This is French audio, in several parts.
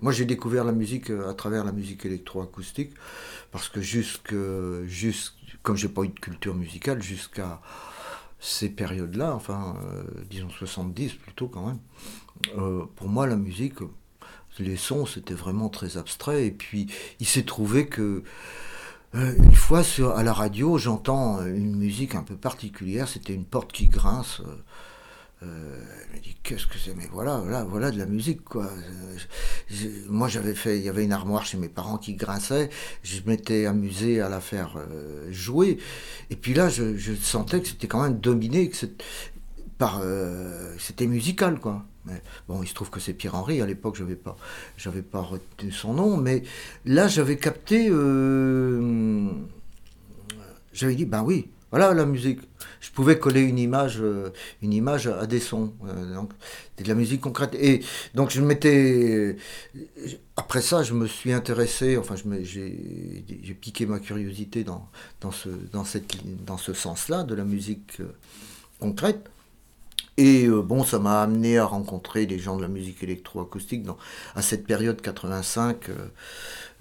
Moi j'ai découvert la musique à travers la musique électroacoustique parce que jusque, jusque comme j'ai pas eu de culture musicale jusqu'à ces périodes-là, enfin disons 70 plutôt quand même, pour moi la musique les sons, c'était vraiment très abstrait. Et puis, il s'est trouvé que euh, une fois sur, à la radio, j'entends une musique un peu particulière. C'était une porte qui grince. Euh, je me dis qu'est-ce que c'est? Mais voilà, voilà, voilà de la musique quoi. Moi j'avais fait, il y avait une armoire chez mes parents qui grinçait. Je m'étais amusé à la faire euh, jouer. Et puis là, je, sentais que c'était quand même dominé, que par, c'était musical quoi bon, il se trouve que c'est Pierre-Henri, à l'époque je n'avais pas, j'avais pas retenu son nom, mais là j'avais capté, euh, j'avais dit, ben oui, voilà la musique. Je pouvais coller une image, euh, à des sons, euh, donc de la musique concrète. Et donc je m'étais, après ça, je me suis intéressé, enfin j'ai piqué ma curiosité dans, ce, sens-là de la musique concrète. Et euh, bon, ça m'a amené à rencontrer des gens de la musique électroacoustique à cette période 85, euh,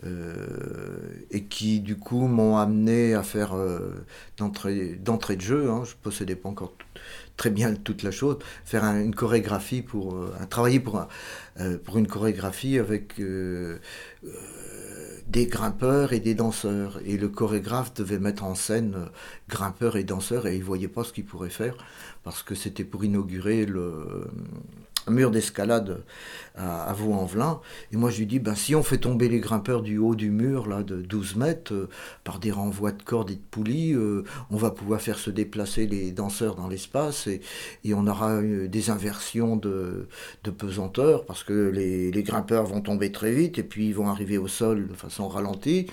euh, et qui du coup m'ont amené à faire d'entrée de jeu, hein, je ne possédais pas encore très bien toute la chose, faire une chorégraphie pour, travailler pour, pour une chorégraphie avec des grimpeurs et des danseurs. Et le chorégraphe devait mettre en scène grimpeurs et danseurs et il ne voyait pas ce qu'il pourrait faire parce que c'était pour inaugurer le mur d'escalade à, Vaux-en-Velin. Et moi, je lui dis, ben, si on fait tomber les grimpeurs du haut du mur, là, de 12 mètres, euh, par des renvois de cordes et de poulies, euh, on va pouvoir faire se déplacer les danseurs dans l'espace et, on aura euh, des inversions de, pesanteur, parce que les, les grimpeurs vont tomber très vite et puis ils vont arriver au sol de façon ralentie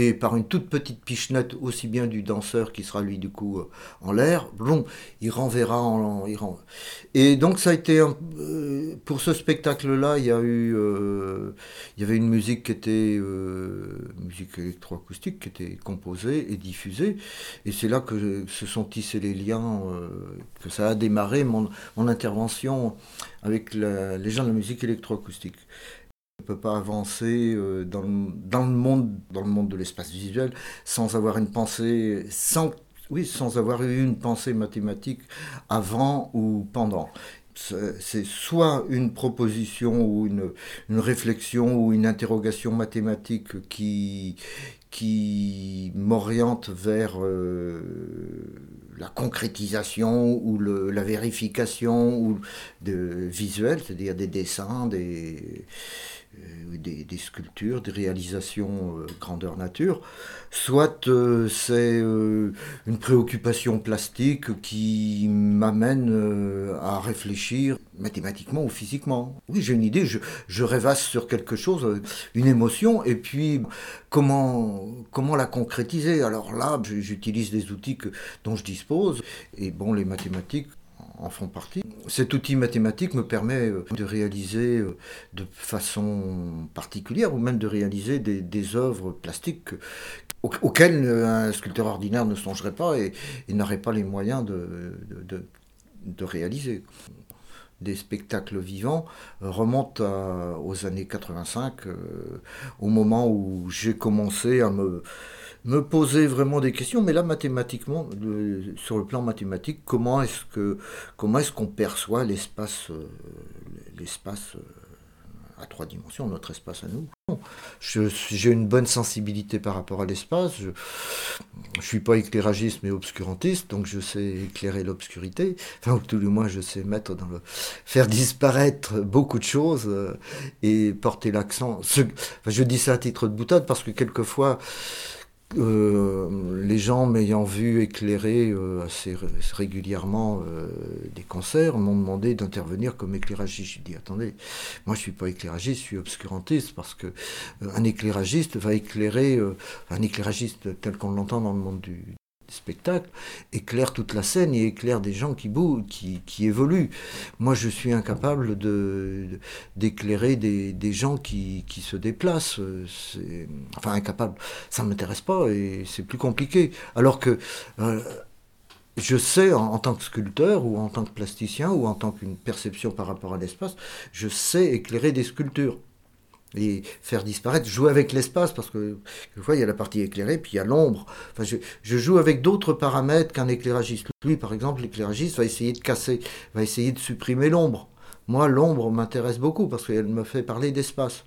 et par une toute petite pichenette aussi bien du danseur qui sera lui du coup euh, en l'air, bon, il renverra en, il Et donc ça a été euh, pour ce spectacle-là, il y a eu, euh, il y avait une musique qui était électroacoustique qui était composée et diffusée, et c'est là que se sont tissés les liens, que ça a démarré mon intervention avec les gens de la musique électroacoustique ne peut pas avancer euh, dans le, monde, dans le monde de l'espace visuel sans avoir une pensée, sans, oui, sans avoir eu une pensée mathématique avant ou pendant. C'est soit une proposition ou une, réflexion ou une interrogation mathématique qui, qui m'oriente vers euh, la concrétisation ou la vérification ou de visuel, c'est-à-dire des dessins, des, des, des, sculptures, des réalisations euh, grandeur nature, soit euh, c'est une préoccupation plastique qui m'amène à réfléchir mathématiquement ou physiquement. Oui, j'ai une idée, je, je, rêvasse sur quelque chose, une émotion, et puis comment, comment la concrétiser? Alors là, j'utilise des outils dont je dispose, et bon, les mathématiques en font partie. Cet outil mathématique me permet euh, de réaliser euh, de façon particulière ou même de réaliser des, œuvres plastiques auxquelles un sculpteur ordinaire ne songerait pas et, n'aurait pas les moyens de, de, réaliser. Des spectacles vivants remontent aux années 85, euh, au moment où j'ai commencé à me me poser vraiment des questions, mais là mathématiquement, sur le plan mathématique, comment est-ce que comment est-ce qu'on perçoit l'espace euh, l'espace euh, à trois dimensions, notre espace à nous? J'ai une bonne sensibilité par rapport à l'espace. Je ne suis pas éclairagiste mais obscurantiste, donc je sais éclairer l'obscurité. Enfin, ou tout du moins, je sais mettre dans le faire disparaître beaucoup de choses euh, et porter l'accent. je dis ça à titre de boutade parce que quelquefois euh, les gens m'ayant vu éclairer euh, assez régulièrement euh, des concerts m'ont demandé d'intervenir comme éclairagiste. J'ai dit attendez, moi je suis pas éclairagiste, je suis obscurantiste parce que un éclairagiste va éclairer un éclairagiste tel qu'on l'entend dans le monde du, spectacle éclaire toute la scène et éclaire des gens qui bougent, qui, qui évoluent. Moi, je suis incapable de, d'éclairer des, des, gens qui, qui se déplacent. Enfin, incapable. Ça ne m'intéresse pas et c'est plus compliqué. Alors que euh, je sais, en, tant que sculpteur ou en tant que plasticien ou en tant qu'une perception par rapport à l'espace, je sais éclairer des sculptures. Et faire disparaître, jouer avec l'espace, parce que fois il y a la partie éclairée, puis il y a l'ombre. Enfin, je, joue avec d'autres paramètres qu'un éclairagiste. Lui, par exemple, l'éclairagiste va essayer de casser, va essayer de supprimer l'ombre. Moi, l'ombre m'intéresse beaucoup parce qu'elle me fait parler d'espace.